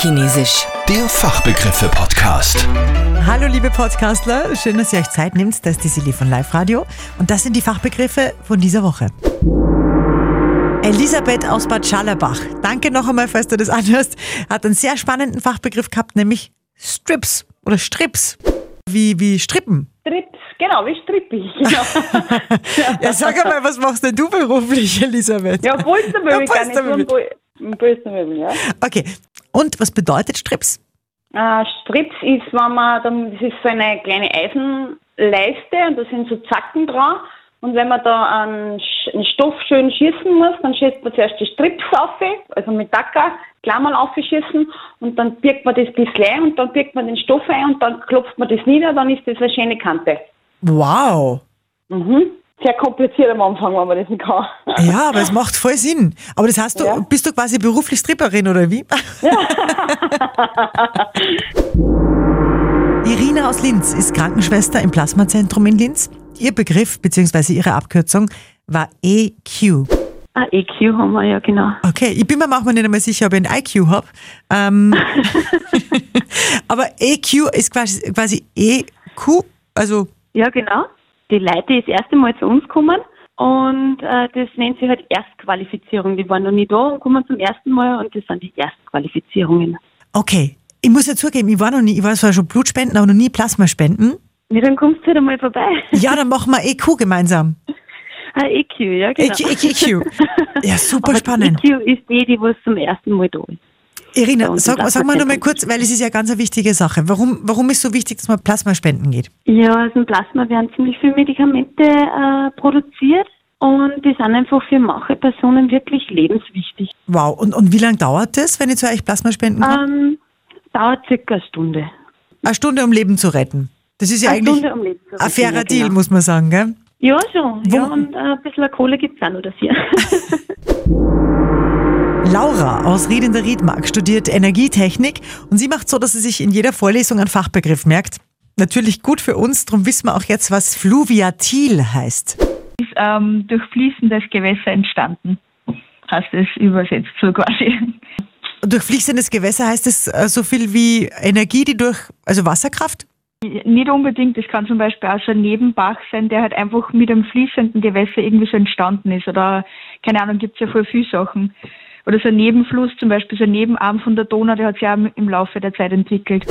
Fachchinesisch. Der Fachbegriffe-Podcast. Hallo liebe Podcastler, schön, dass ihr euch Zeit nehmt. Das ist die Silly von Live Radio und das sind die Fachbegriffe von dieser Woche. Elisabeth aus Bad Schallerbach, danke noch einmal, falls du das anhörst, hat einen sehr spannenden Fachbegriff gehabt, nämlich Strips oder Strips. Wie, wie Strippen. Strips, genau, wie strippig. Genau. Ja, sag einmal, was machst denn du beruflich, Elisabeth? ja, Polstermöbel Ja, Polstermöbel. Tun. Pol- Polstermöbel, ja. Okay, und was bedeutet Strips? Äh, Strips ist, wenn man, dann, das ist so eine kleine Eisenleiste und da sind so Zacken dran. Und wenn man da einen, einen Stoff schön schießen muss, dann schießt man zuerst die Strips auf, also mit Dacker, Klammern aufschießen und dann birgt man das bisschen ein und dann birgt man den Stoff ein und dann klopft man das nieder, dann ist das eine schöne Kante. Wow. Mhm. Sehr kompliziert am Anfang, wenn man das nicht kann. Ja, aber es macht voll Sinn. Aber das heißt, du, Ja. bist du quasi beruflich Stripperin oder wie? Irina aus Linz ist Krankenschwester im Plasmazentrum in Linz. Ihr Begriff bzw. ihre Abkürzung war EQ. Ah, EQ haben wir, ja, genau. Okay, ich bin mir manchmal nicht einmal sicher, ob ich ein IQ habe. Ähm, aber EQ ist quasi, quasi EQ, also Ja, genau. Die Leute, die das erste Mal zu uns kommen und äh, das nennt sich halt Erstqualifizierung. Die waren noch nie da und kommen zum ersten Mal und das sind die Erstqualifizierungen. okay. Ich muss ja zugeben, ich war noch nie, ich war zwar schon Blutspenden, aber noch nie Plasmaspenden. Ja, dann kommst du halt einmal vorbei. Ja, dann machen wir EQ gemeinsam. Ah, EQ, ja, genau. EQ, EQ, EQ. Ja, super Aber spannend. EQ ist die, die was zum ersten Mal da ist. Irina, sag, sag mal noch mal Plasmazentrum. kurz, weil es ist ja ganz eine wichtige Sache. Warum, warum ist so wichtig, dass man Plasma spenden geht? Ja, aus dem Plasma werden ziemlich viele Medikamente äh, produziert und die sind einfach für manche Personen wirklich lebenswichtig. Wow. Und, und wie lange dauert das, wenn ich zu euch Plasma spenden kann? Ähm, dauert circa eine Stunde. Eine Stunde, um Leben zu retten. Das ist ja Eine eigentlich Stunde, um Leben zu ein retten, fairer ja, Deal, genau. muss man sagen, gell? Ja, schon. Wo- Ja, und äh, ein bisschen Kohle gibt es auch noch dafür. Laura aus Ried in der Riedmark studiert Energietechnik und sie macht so, dass sie sich in jeder Vorlesung einen Fachbegriff merkt. Natürlich gut für uns, darum wissen wir auch jetzt, was Fluviatil heißt. ist ähm, durch fließendes Gewässer entstanden. Heißt es übersetzt so quasi. Durch fließendes Gewässer heißt es äh, so viel wie Energie, die durch, also Wasserkraft? Nicht unbedingt, das kann zum Beispiel auch so ein Nebenbach sein, der halt einfach mit einem fließenden Gewässer irgendwie so entstanden ist. Oder, keine Ahnung, gibt es ja voll viele Sachen. Oder so ein Nebenfluss, zum Beispiel so ein Nebenarm von der Donau, der hat sich auch im Laufe der Zeit entwickelt.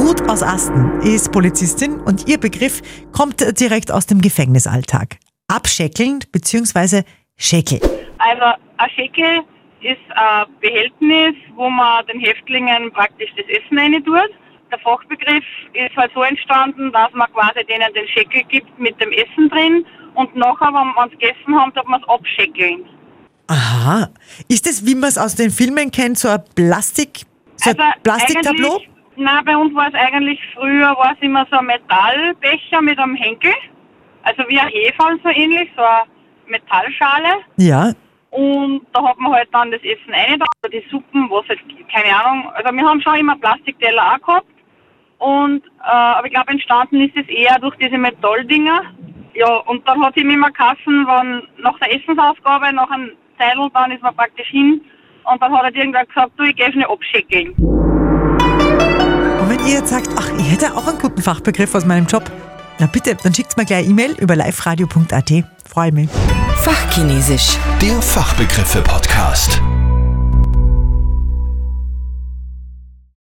Ruth aus Asten ist Polizistin und ihr Begriff kommt direkt aus dem Gefängnisalltag. Abschäckeln bzw. Schäkel. Also ein Schäkel ist ein Behältnis, wo man den Häftlingen praktisch das Essen rein tut. Der Fachbegriff ist halt so entstanden, dass man quasi denen den Schäkel gibt mit dem Essen drin und nachher, wenn man es gegessen haben, tut man es abschäkeln. Aha. Ist es, wie man es aus den Filmen kennt, so ein Plastik, so ein Plastiktableau? Also Nein, bei uns war es eigentlich früher war es immer so ein Metallbecher mit einem Henkel. Also wie ein Heferl so ähnlich, so eine Metallschale. Ja. Und da hat man halt dann das Essen rein, oder die Suppen, was halt, keine Ahnung. Also wir haben schon immer Plastikteller auch gehabt. Und, äh, aber ich glaube, entstanden ist es eher durch diese Metalldinger. Ja, und dann hat ihm immer Kassen, wenn nach der Essensausgabe, nach einem Zeitl, dann ist man praktisch hin. Und dann hat halt irgendwer gesagt, du, ich geh schnell abschäkeln. Und wenn ihr jetzt sagt, ach, ich hätte auch einen guten Fachbegriff aus meinem Job, na bitte, dann schickt mir gleich eine E-Mail über liveradio.at. Freue mich. Fachchinesisch. Der Fachbegriffe-Podcast.